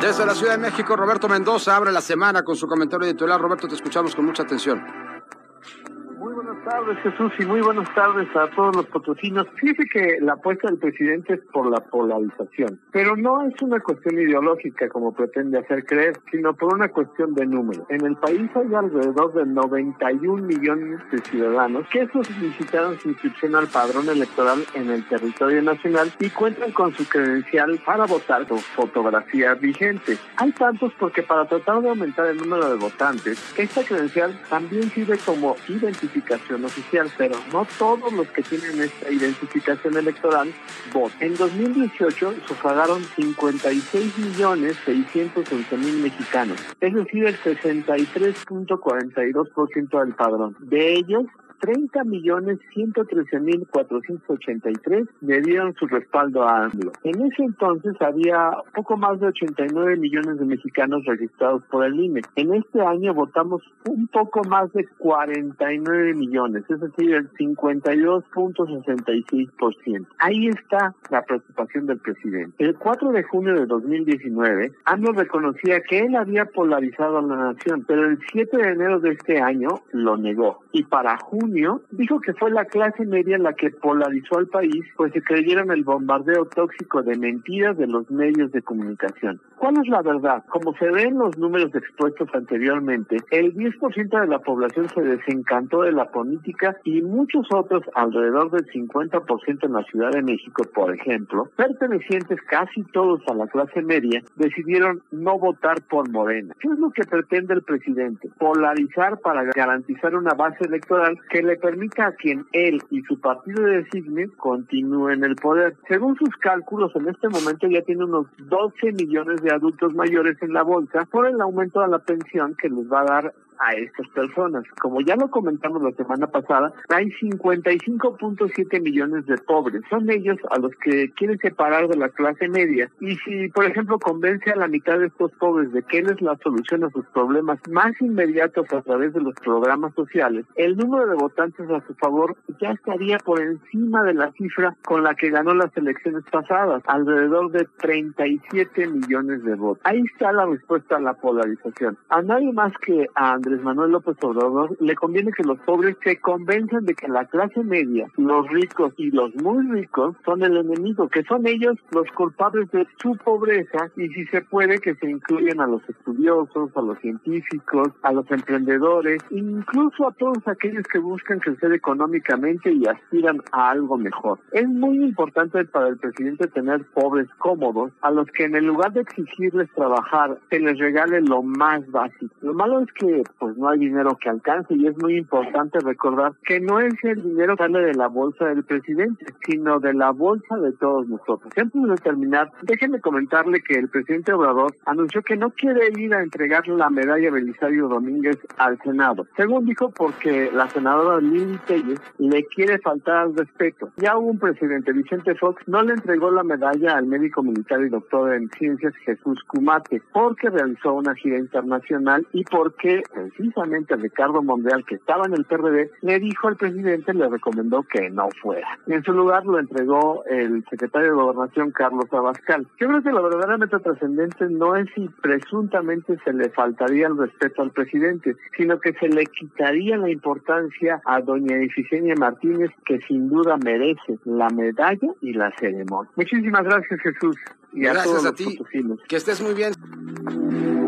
Desde la Ciudad de México, Roberto Mendoza abre la semana con su comentario editorial. Roberto, te escuchamos con mucha atención. Tardes, Jesús, y muy buenas tardes a todos los potosinos. Fíjese que la apuesta del presidente es por la polarización, pero no es una cuestión ideológica como pretende hacer creer, sino por una cuestión de número. En el país hay alrededor de 91 millones de ciudadanos que solicitaron su inscripción al padrón electoral en el territorio nacional y cuentan con su credencial para votar con fotografía vigente. Hay tantos porque para tratar de aumentar el número de votantes, esta credencial también sirve como identificación oficial, pero no todos los que tienen esta identificación electoral votan. En 2018 sufragaron 56 millones 611 mil mexicanos, es decir, el 63.42% del padrón. De ellos, 30 millones 113 mil 483 le dieron su respaldo a AMLO. En ese entonces había poco más de 89 millones de mexicanos registrados por el INE. En este año votamos un poco más de 49 millones, es decir, el 52.66%. Ahí está la preocupación del presidente. El 4 de junio de 2019, AMLO reconocía que él había polarizado a la nación, pero el 7 de enero de este año lo negó. Y para junio dijo que fue la clase media la que polarizó al país, pues se creyeron el bombardeo tóxico de mentiras de los medios de comunicación. ¿Cuál es la verdad? Como se ve en los números expuestos anteriormente, el 10% de la población se desencantó de la política y muchos otros, alrededor del 50% en la Ciudad de México, por ejemplo, pertenecientes casi todos a la clase media, decidieron no votar por Morena. ¿Qué es lo que pretende el presidente? Polarizar para garantizar una base electoral que que le permita a quien él y su partido designe continúen el poder. Según sus cálculos, en este momento ya tiene unos 12 millones de adultos mayores en la bolsa por el aumento de la pensión que les va a dar a estas personas. Como ya lo comentamos la semana pasada, hay 55.7 millones de pobres. Son ellos a los que quieren separar de la clase media. Y si, por ejemplo, convence a la mitad de estos pobres de que él es la solución a sus problemas más inmediatos a través de los programas sociales, el número de votantes a su favor ya estaría por encima de la cifra con la que ganó las elecciones pasadas, alrededor de 37 millones de votos. Ahí está la respuesta a la polarización. A nadie más que a Andrés Manuel López Obrador le conviene que los pobres se convenzan de que la clase media, los ricos y los muy ricos son el enemigo, que son ellos los culpables de su pobreza y si se puede que se incluyan a los estudiosos, a los científicos, a los emprendedores, incluso a todos aquellos que buscan crecer económicamente y aspiran a algo mejor. Es muy importante para el presidente tener pobres cómodos a los que en el lugar de exigirles trabajar se les regale lo más básico. Lo malo es que pues no hay dinero que alcance y es muy importante recordar que no es el dinero que sale de la bolsa del presidente, sino de la bolsa de todos nosotros. Antes de terminar, déjenme comentarle que el presidente Obrador anunció que no quiere ir a entregar la medalla Belisario Domínguez al Senado. Según dijo, porque la senadora Lili Telles le quiere faltar al respeto. Ya hubo un presidente, Vicente Fox, no le entregó la medalla al médico militar y doctor en ciencias Jesús Cumate, porque realizó una gira internacional y porque precisamente Ricardo Monreal, que estaba en el PRD, le dijo al presidente, le recomendó que no fuera. En su lugar lo entregó el secretario de Gobernación, Carlos Abascal. Yo creo que lo verdaderamente trascendente no es si presuntamente se le faltaría el respeto al presidente, sino que se le quitaría la importancia a doña Efigenia Martínez, que sin duda merece la medalla y la ceremonia. Muchísimas gracias, Jesús. Y gracias a, a ti. Que estés muy bien.